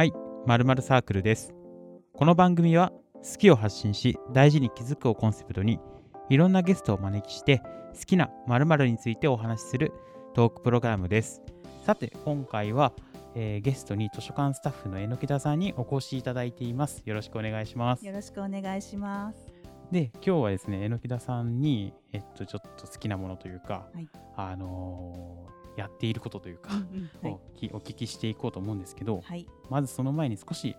はい、まるまるサークルです。この番組は好きを発信し大事に気づくをコンセプトにいろんなゲストをお招きして好きなまるについてお話しするトークプログラムです。さて今回は、えーゲストに図書館スタッフの榎田さんにお越しいただいています。よろしくお願いします。よろしくお願いします。で今日はですね榎田さんにえっとちょっと好きなものというか、はいあのーやっていることというか、はいをきお聞きしていこうと思うんですけど、はいまずその前に少し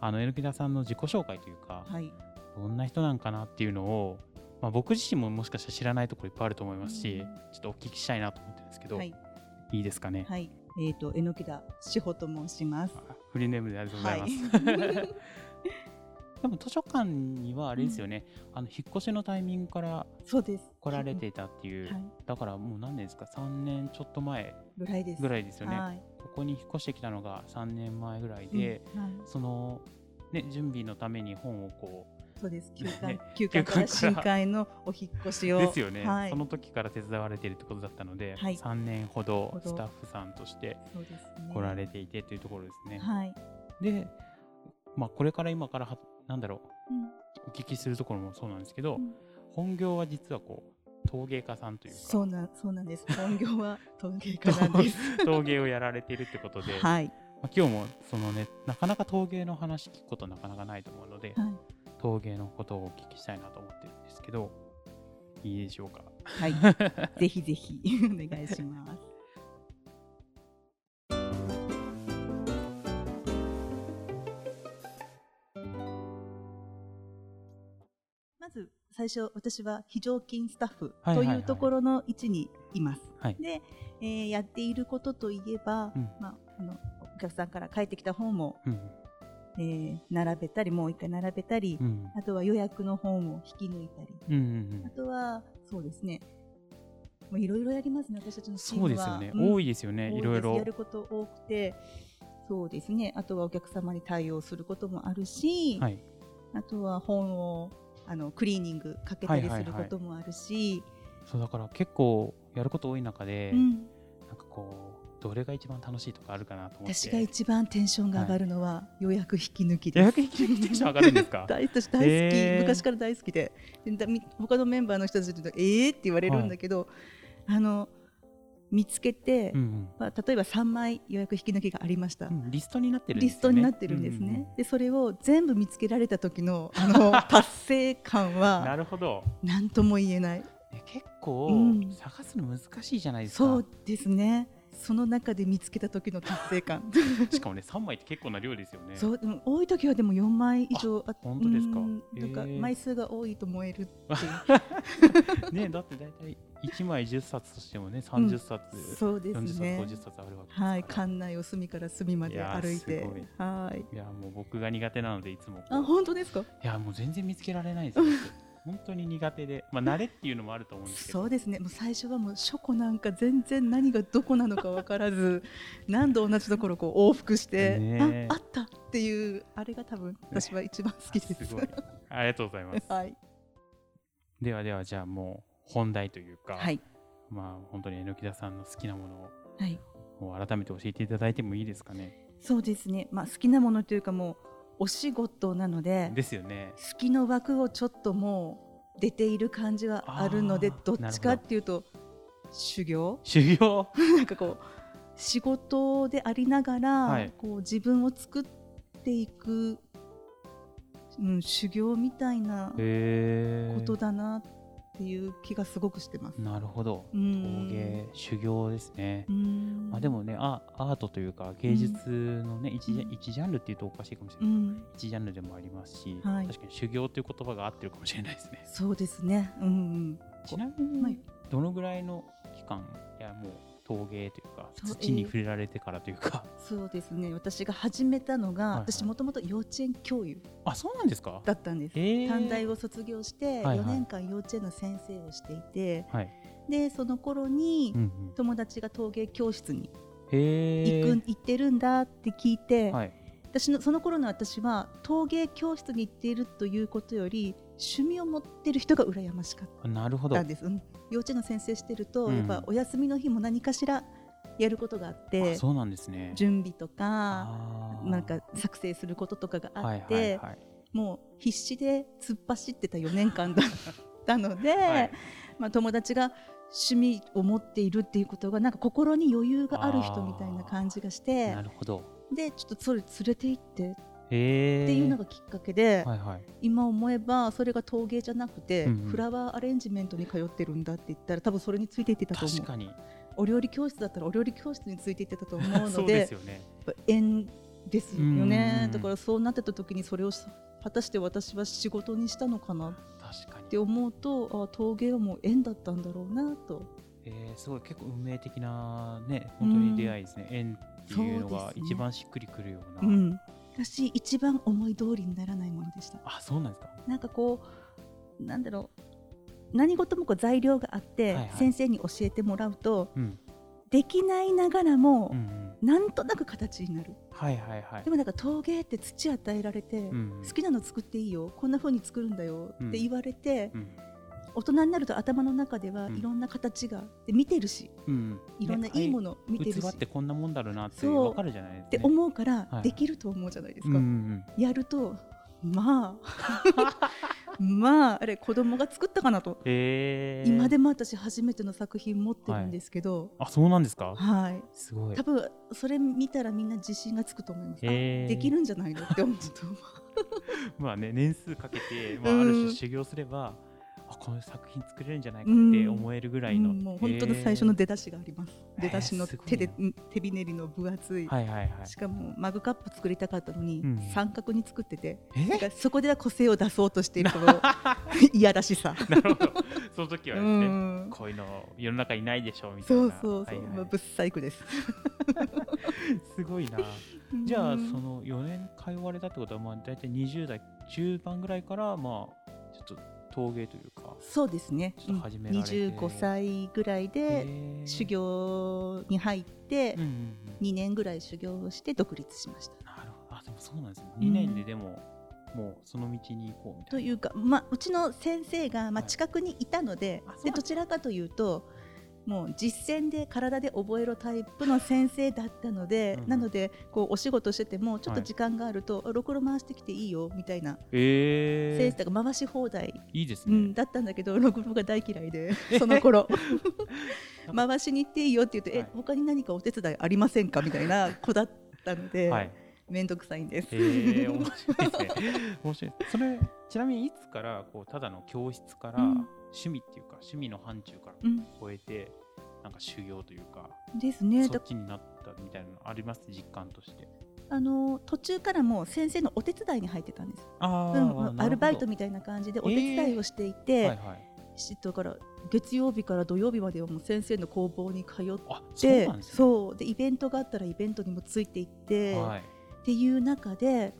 あの榎田さんの自己紹介というか、はいどんな人なんかなっていうのを、まあ、僕自身ももしかしたら知らないところいっぱいあると思いますし、うんちょっとお聞きしたいなと思ってるんですけど、はいい、いですかね、はい。えっ、と榎田志保と申します。あフリーネームでありがとうございます。はい でも図書館にはあれですよね、あの引っ越しのタイミングからそうです。来られていたっていう、はいだからもう何年ですか？3年ちょっと前ぐらいです。ぐらいですよね、はい。ここに引っ越してきたのが3年前ぐらいで、うんはいその、ね、準備のために本をこそうです。休ね館休館から新海のお引っ越しうをですよね、はい。その時から手伝われているってことだったので、はい3年ほどスタッフさんとして。来られていてというところですね。はい。で、まあ、これから今からはなんだろううんお聞きするところもそうなんですけど、うん本業は実はこう陶芸家さんというかそうなんそうなんです。本業は陶芸家なんです。陶芸をやられているってことで、はい。まあ、今日もそのねなかなか陶芸の話聞くことなかなかないと思うので、はい。陶芸のことをお聞きしたいなと思ってるんですけどいいでしょうか？はい。ぜひぜひお願いします。最初私は非常勤スタッフというところの位置にいます。はい。で、えーやっていることといえば、うん。まあ、あのお客さんから帰ってきた本を、うん。えー並べたりもう一回並べたり、うん。あとは予約の本を引き抜いたり。うんうんあとはそうですね。もういろいろやりますね私たちのチームは。そうですよね、うん。多いですよね多いろいろ。やること多くて。そうですね。あとはお客様に対応することもあるし、はい。あとは本をあのクリーニングかけたりすることもあるし、そうだから結構やること多い中で、うん、なんかこうどれが一番楽しいとかあるかなと思って。私が一番テンションが上がるのは、予約引き抜き予です。約引き抜きテンション上がるんですか？大私大好き、へー。昔から大好きで。他のメンバーの人たちとえーって言われるんだけど、あの見つけて、うんまあ、例えば3枚予約引き抜きがありました、うん、リストになってるんでリすよね。ストになってるんですね、うんうんうん。でそれを全部見つけられた時のあの 達成感なはるほど。何とも言えない。ね結構、うん。探すの難しいじゃないですか。そうですね。その中で見つけた時の達成感。しかもね3枚って結構な量ですよね。そうでも多い時はでも4枚以上あ本当ですか？うんへーなんか枚数が多いと燃えるっていう ね だって大体1枚10冊としてもね30冊、そうです40冊ね50冊あるわけですから。はい館内を隅から隅まで歩いて。はい。いやもう僕が苦手なのでいつもあ本当ですか？いやもう全然見つけられないです。よ 本当に苦手で。まあ慣れっていうのもあると思うんですけど。そうですね。もう最初はもう書庫なんか全然何がどこなのか分からず 何度同じところをこう往復して、ねえ。ああったっていうあれが多分私は一番好きです。すごい。ありがとうございます。はい、ではではじゃあもう本題というか、はい。まあ本当に榎田さんの好きなものはい、を改めて教えていただいてもいいですかね？そうですね、まあ、好きなものというかもうお仕事なのでですよね。好きの枠をちょっともう出ている感じがあるのでどっちかっていうと修行？修行？なんかこう仕事でありながら、はい。こう自分を作っていく、うん、修行みたいなへことだなっていう気がすごくしてます。なるほど。う陶ん芸修行ですね。うん。まあでもねアアートというか芸術のね、一ジャうん。一ジャンルっていうとおかしいかもしれない、うん、一ジャンルでもありますし、はい。確かに修行という言葉が合ってるかもしれないですね。そうですね。うんうん。ちなみに、はい。どのぐらいの期間いやもう陶芸という土にえー。触れられてからというか、そうですね。私が始めたのが、はいはい。私もともと幼稚園教諭あそうなんですか？だったんです。えー。短大を卒業してはいはい。4年間幼稚園の先生をしていて、はい、でその頃にうんうん、友達が陶芸教室に行く、行ってるんだって聞いて、はい。私のその頃の私は陶芸教室に行っているということより趣味を持ってる人が羨ましかっあなるほど。たんです、うん。幼稚園の先生してると、うん。やっぱお休みの日も何かしらやることがあってあそうなんですね。準備とかなんか作成することとかがあはいって、はいはいもう必死で突っ走ってた4年間だったので、はい。まあ、友達が趣味を持っているっていうことがなんか心に余裕がある人みたいな感じがしてなるほど。でちょっとそれ連れて行ってっていうのがきっかけで、はいはい。今思えばそれが陶芸じゃなくて、うんうん。フラワーアレンジメントに通ってるんだって言ったら多分それについていってたと思う。確かにお料理教室だったらお料理教室についていってたと思うそうのでですよね。縁ですよね。うん。だからそうなってた時にそれを果たして私は仕事にしたのかな？って思うとあ陶芸はもう縁だったんだろうなと。えー、すごい結構運命的なね本当に出会いですね、縁っていうのが一番しっくりくるような。うん。私一番思い通りにならないものでした。あそうなんですか。なんかこうなんだろう何事もこう材料があって、先生に教えてもらうとうん。できないながらも、なんとなく形になる。はいはいはい。でもなんか陶芸って土与えられて、好きなの作っていいよこんな風に作るんだよって言われて、うん。大人になると頭の中ではうん。いろんな形が、で見てるしうん。いろんないいもの見てるし、器ってこんなもんだろうなって分かるじゃないですか、ってね、思うから、はいできると思うじゃないですか、やるとまあ まああれ子供が作ったかなと、え。ー、今でも私初めての作品持ってるんですけど、あそうなんですか？はい、すごい。多分それ見たらみんな自信がつくと思います、あへーできるんじゃないのって思うと まあね年数かけて、まあ、うん。ある種修行すれば、あこの作品作れるんじゃないかって思えるぐらいの、うんもう本当の最初の出だしがあります、へー出だしの手で、うん手びねりの分厚い、はいはいはい。しかもマグカップ作りたかったのに、うん三角に作っててえ？なんかそこでは個性を出そうとしている この いやらしさ、なるほど。その時はうですね、ん、こういうの世の中にないでしょうみたいそなうそうそう、はいはい。まあ、ぶっ細工です。すごいな。じゃあうん。その4年通われたってことはまあ大体20代中盤ぐらいからまあ陶芸というかそうですね。ちょっと始められて。25歳ぐらいで修行に入ってうんうんうん。2年ぐらい修行をして独立しました。なるほど。あでもそうなんですね。うん2年ででも、もうその道に行こうみたいな。というか、まあ、うちの先生が、まあ、はい。近くにいたので,、あそうなんでどちらかというともう実践で体で覚えろタイプの先生だったので、うん。うんなのでこうお仕事しててもちょっとはい時間があると、あろくろ回してきていいよみたいなえ先生が回し放題、いいですね、うん、だったんだけど ろくろが大嫌いで その頃。回しに行っていいよって言って、はい。え他に何かお手伝いありませんかみたいな子だったので、はい。めんどくさいんです。えー、面白いですね。面白い。それちなみにいつからこうただの教室からうん趣味っていうか趣味の範疇からうん。超えて、なんか修行というかですね。だそっちになったみたいなのあります？実感として。あの途中からもう先生のお手伝いに入ってたんです。あうん、アルバイトみみたいな感じでお手伝いをしていて、はいはい。しだから月曜日から土曜日まではもう先生の工房に通っあそうね。そう。でイベントがあったらイベントにもついていって、はい。っていう中で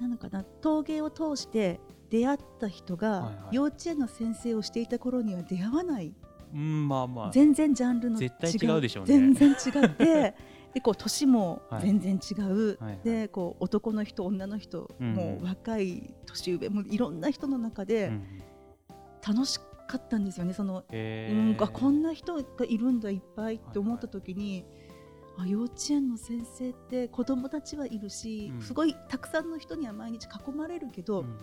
なのかな陶芸を通して出会った人が、幼稚園の先生をしていた頃には出会わない。うんまあまあ。全然ジャンルの違う絶対違うでしょうね。全然違って でこう年もはい。全然違う、はいはい。でこう男の人女の人、うんもう若い年上もいろんな人の中でうん楽しかったんですよね。その、えうんあこんな人がいるんだいっぱいって思った時に、あ幼稚園の先生って子供たちはいるし、うん。すごいたくさんの人には毎日囲まれるけど、うんうん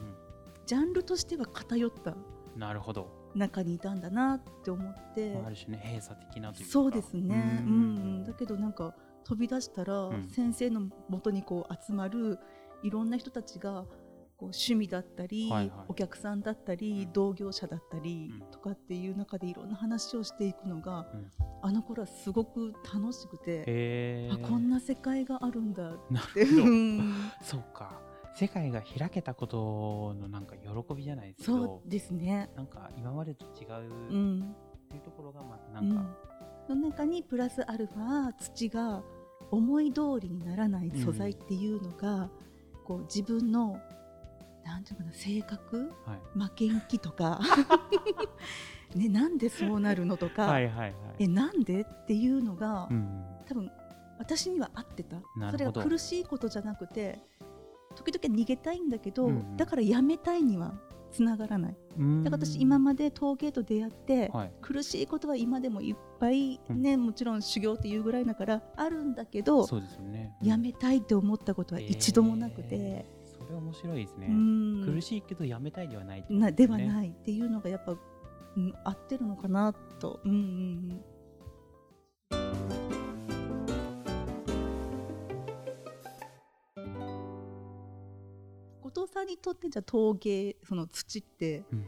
ジャンルとしては偏ったなるほど、中にいたんだなって思って。ある種ね閉鎖的なというか。そうですね、うんうんだけどなんか飛び出したら、うん。先生のもとにこう集まるいろんな人たちがこう趣味だったり、はいはい。お客さんだったり、うん。同業者だったりうん。とかっていう中でいろんな話をしていくのが、うん。あの頃はすごく楽しくて、あこんな世界があるんだっなて。るほど。うん。そうか世界が開けたことのなんか喜びじゃないですけそどうですね、なんか今までと違うっうん。ていうところがまたなうん。んか、その中にプラスアルファ土が思い通りにならない素材っていうのが、こう自分のなんていうかな性格？はい。負けん気とか。ねなんでそうなるのとか、はいはいはい。えなんでっていうのが、うん多分私には合ってた。それが苦しいことじゃなくて時々逃げたいんだけど、うんうん。だからやめたいにはつながらない。うん。だから私今まで陶芸と出会って、はい。苦しいことは今でもいっぱいね、もちろん修行っていうぐらいだからあるんだけどそうですよね。やめたいって思ったことは一度もなくて、えーそれ面白いですね、うん。苦しいけどやめたいではないってことなではねないっていうのがやっぱ、うん、合ってるのかなと、うんうんうん、後藤さんにとってじゃあ陶芸その土ってうん。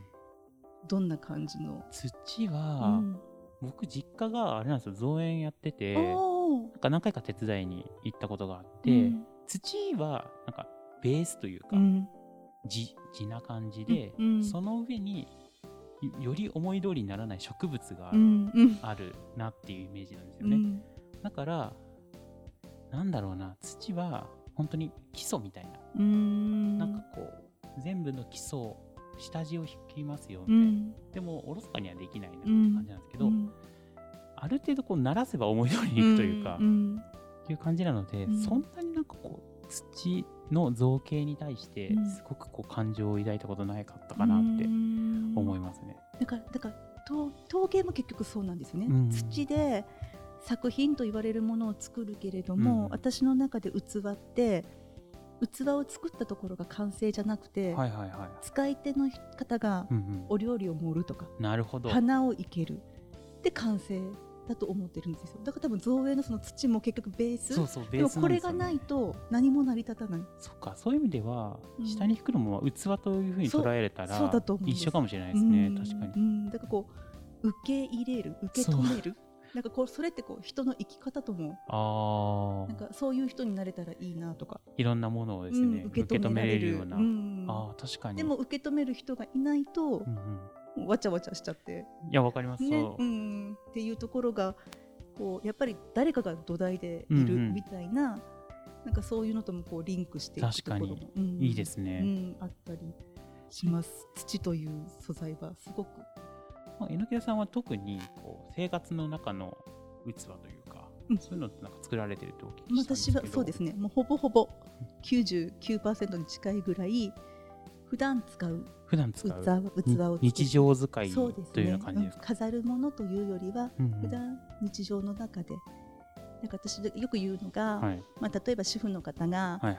どんな感じの、土うは、ん。僕実家があれなんですよ。造園やっててなんか何回か手伝いに行ったことがあって、うん。土はなんかベースというか、うん。地地な感じで、うんその上によより思い通りにならない植物がうんうん。あるなっていうイメージなんですよね、うん。だからなんだろうな土は本当に基礎みたいな、うん。なんかこう全部の基礎下地を引きますよみうたいな、ん。でもおろそかにはできないなってうん。感じなんですけど、うん。ある程度こう鳴らせば思い通りにいくというか、ん。いう感じなので、うん。そんなになんかこう土の造形に対してうん。すごくこう感情を抱いたことないかったかなって思いますね。だからだから陶陶芸も結局そうなんですよね、うん。土で作品と言われるものを作るけれども、うん。私の中で器って器を作ったところが完成じゃなくて、はいはいは使い手の方がい。うんうん、お料理を盛るとか、なるほど。花を生ける。で完成だと思ってるんですよ。だから多分造園のその土も結局ベース。そうそうこれがないと何も成り立たない。そっか。そういう意味では、うん。下に引くのも器というふうに捉えれたらそうだと一緒かもしれないですね。うん。確かに。うん、だからこう受け入れる受け止めるなんかこうそれってこう人の生き方ともあなんかそういう人になれたらいいなとか、あいろんなものをですね、うん受け止めれる。ような。うん。ああ確かに。でも受け止める人がいないとうん。うん、わちゃわちゃしちゃって、いやわかります、ねそう。うん、っていうところがこうやっぱり誰かが土台でいるうん。うんみたいな、なんかそういうのともこうリンクしていくところも確かうん。いいですね。うん、あったりします。土という素材はすごくまあ、榎田さんは特にこう生活の中の器というか、うん。そういうのなんか作られてるとお聞きしたんですけど。私はそうですね。もうほぼほぼ99%に近いぐらい普段使う普段使器う。器をに日常使いというような感じですか、うん。飾るものというよりはうんうん。普段日常の中で。なんか私よく言うのが、はい。まあ、例えば主婦の方が、はいはい。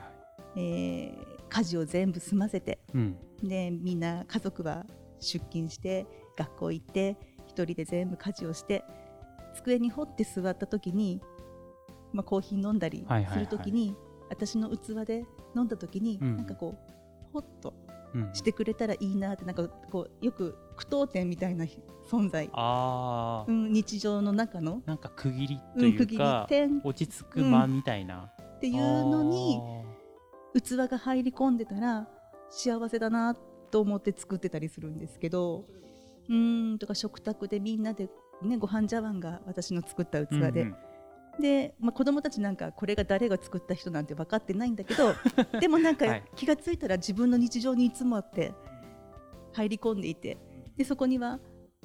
えー家事を全部済ませてうん。でみんな家族は出勤して学校行って一人で全部家事をして机に掘って座った時に、まあ、コーヒー飲んだりする時に、私の器で飲んだ時に、うん。なんかこうほっとうん。してくれたらいいなってなんかこうよく句読点みたいな存在、ああ、うん、日常の中の、なんか区切りとうん、い区切りうか、点。っ落ち着く間みたいな、ていうのに器が入り込んでたら幸せだなと思って作ってたりするんですけどうーんとか食卓でみんなで、ね、ご飯茶碗が私の作った器で、うんうん。で、まあ、子供たちなんかこれが誰が作った人なんて分かってないんだけど でもなんかはい。気がついたら自分の日常にいつもあって入り込んでいてでそこには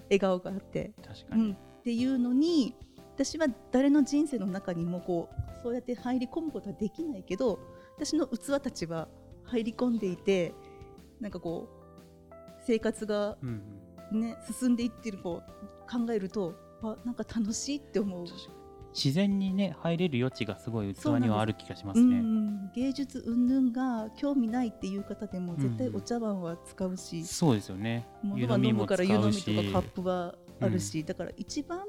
笑顔があって、確かに、うん、っていうのに私は誰の人生の中にもこうそうやって入り込むことはできないけど私の器たちは入り込んでいてなんかこう生活が、うんうんね、進んでいってるこう考えるとあなんか楽しいって思う。自然にね入れる余地がすごい器にはある気がしまうすね。ん、芸術云々が興味ないっていう方でも絶対うんお茶碗は使うし、そうですよね。湯物は飲むから湯飲みとかカップはあるし、だから一番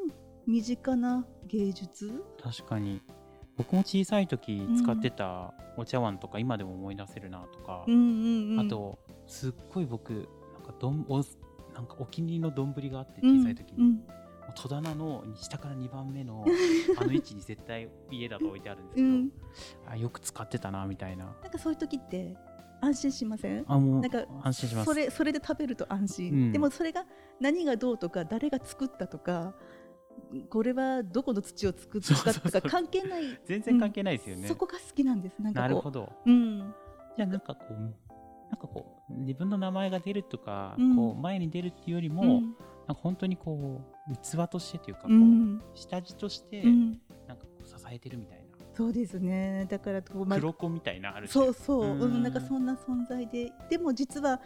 身近な芸術？確かに。僕も小さい時使ってたお茶碗とか今でも思い出せるなとか、うんうんうん、あとすっごい僕なんかどんおなんかお気に入りの丼があって小さい時に、うん。戸棚の下から2番目の あの位置に絶対家だと置いてあるんですけど、うん、あよく使ってたなみたいな。なんかそういう時って安心しません？あもうなんか安心します。それそれで食べると安心、うん。でもそれが何がどうとか誰が作ったとかこれはどこの土を作ったとか関係ない。全然関係ないですよね、そこが好きなんですなんかこう。なるほど。うん。じゃあなんかこうなんかこう自分の名前が出るとか、うん。こう前に出るっていうよりも、うん。なんか本当にこう器としてというかこう、うん下地としてうん。なんかこう支えてるみたいな、そうですね。だからこう、まあ黒子みたいなある種そうそう、うん。うん、なんかそんな存在で。でも実は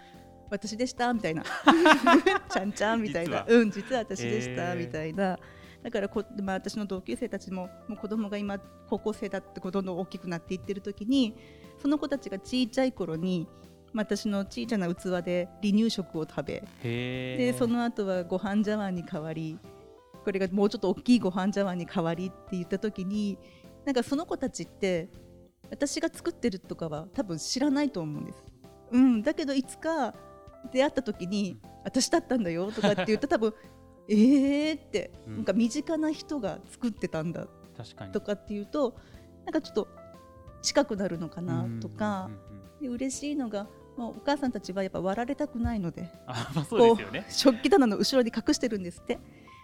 私でしたみたいな。ちゃんちゃんみたいな。うん実は私でした、みたいな。だからこ、まあ、私の同級生たちももう子供が今高校生だってどんどん大きくなっていってる時にその子たちがちいちゃい頃にまあ私の小さな器で離乳食を食べへでその後はご飯茶碗に変わりこれがもうちょっと大きいご飯茶碗に変わりって言った時になんかその子たちって私が作ってるとかは多分知らないと思うんです。うん、だけどいつか出会った時に私だったんだよとかって言うと 多分えーってうん。なんか身近な人が作ってたんだとかっていうとなんかちょっと近くなるのかなとかうんうんうんうん。で嬉しいのが、まあ、お母さんたちはやっぱ割られたくないのであまあそうですよね。食器棚の後ろに隠してるんですって。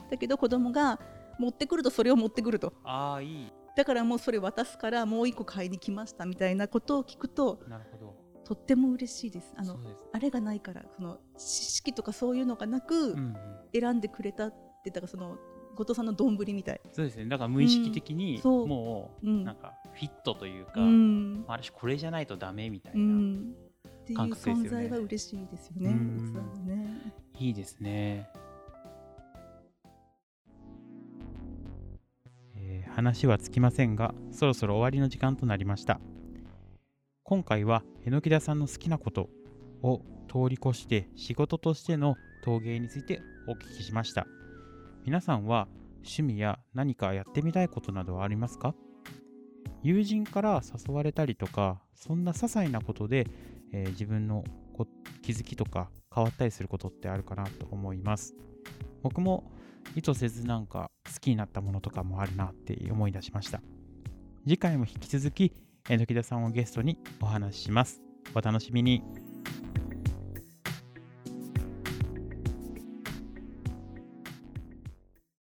だけど子供が持ってくるとそれを持ってくると。ああいい。だからもうそれ渡すからもう一個買いに来ましたみたいなことを聞くとなるほど。とっても嬉しいです。あのあれがないからその知識とかそういうのがなく選んでくれたってだからその後藤さんの丼みたい、そうですね。だから無意識的にもううん。なんかフィットというか、うん。ある種これじゃないとダメみたいな、うん、っていう存在は嬉しいですよね。ね。いいですね、えー話は尽きませんがそろそろ終わりの時間となりました。今回は榎田さんの好きなことを通り越して仕事としての陶芸についてお聞きしました。皆さんは趣味や何かやってみたいことなどはありますか？友人から誘われたりとかそんな些細なことで、えー自分の気づきとか変わったりすることってあるかなと思います。僕も意図せずなんか好きになったものとかもあるなって思い出しました。次回も引き続きえ、時田さんをゲストにお話しします。お楽しみに。